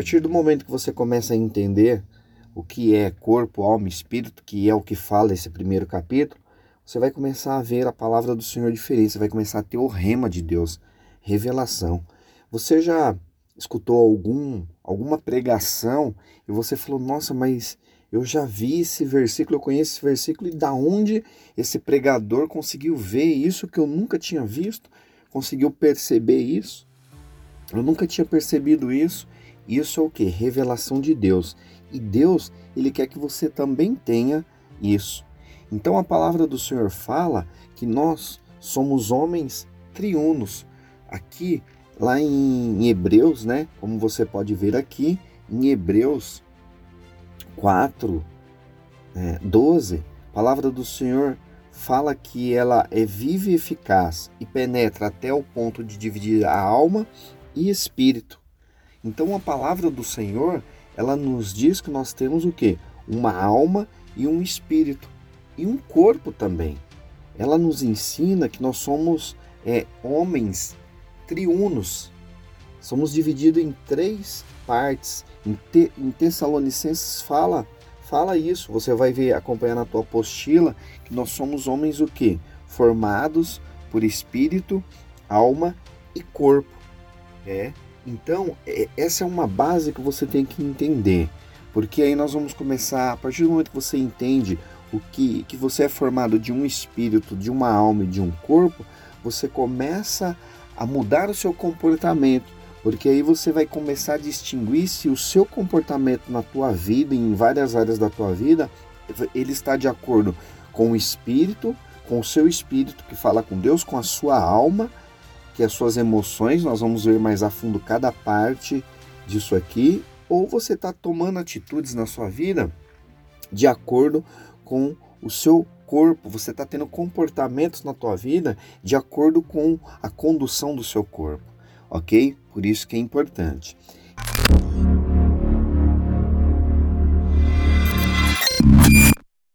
partir do momento que você começa a entender o que é corpo, alma e espírito, que é o que fala esse primeiro capítulo, você vai começar a ver a palavra do Senhor diferente, você vai começar a ter o rema de Deus, revelação. Você já escutou algum alguma pregação e você falou: "Nossa, mas eu já vi esse versículo, eu conheço esse versículo e da onde esse pregador conseguiu ver isso que eu nunca tinha visto, conseguiu perceber isso? Eu nunca tinha percebido isso. Isso é o que? Revelação de Deus. E Deus, ele quer que você também tenha isso. Então a palavra do Senhor fala que nós somos homens triunos. Aqui, lá em Hebreus, né? Como você pode ver aqui, em Hebreus 4, é, 12, a palavra do Senhor fala que ela é viva e eficaz e penetra até o ponto de dividir a alma e espírito. Então a palavra do Senhor, ela nos diz que nós temos o que? Uma alma e um espírito e um corpo também. Ela nos ensina que nós somos é, homens triunos. Somos divididos em três partes. Em, te, em Tessalonicenses fala fala isso. Você vai ver acompanhar na tua apostila que nós somos homens o que? Formados por espírito, alma e corpo. É. Então, é, essa é uma base que você tem que entender. Porque aí nós vamos começar, a partir do momento que você entende o que, que você é formado de um espírito, de uma alma e de um corpo, você começa a mudar o seu comportamento, porque aí você vai começar a distinguir se o seu comportamento na tua vida, em várias áreas da tua vida, ele está de acordo com o espírito, com o seu espírito que fala com Deus, com a sua alma, que as suas emoções, nós vamos ver mais a fundo cada parte disso aqui, ou você está tomando atitudes na sua vida de acordo com o seu corpo, você está tendo comportamentos na tua vida de acordo com a condução do seu corpo, ok? Por isso que é importante.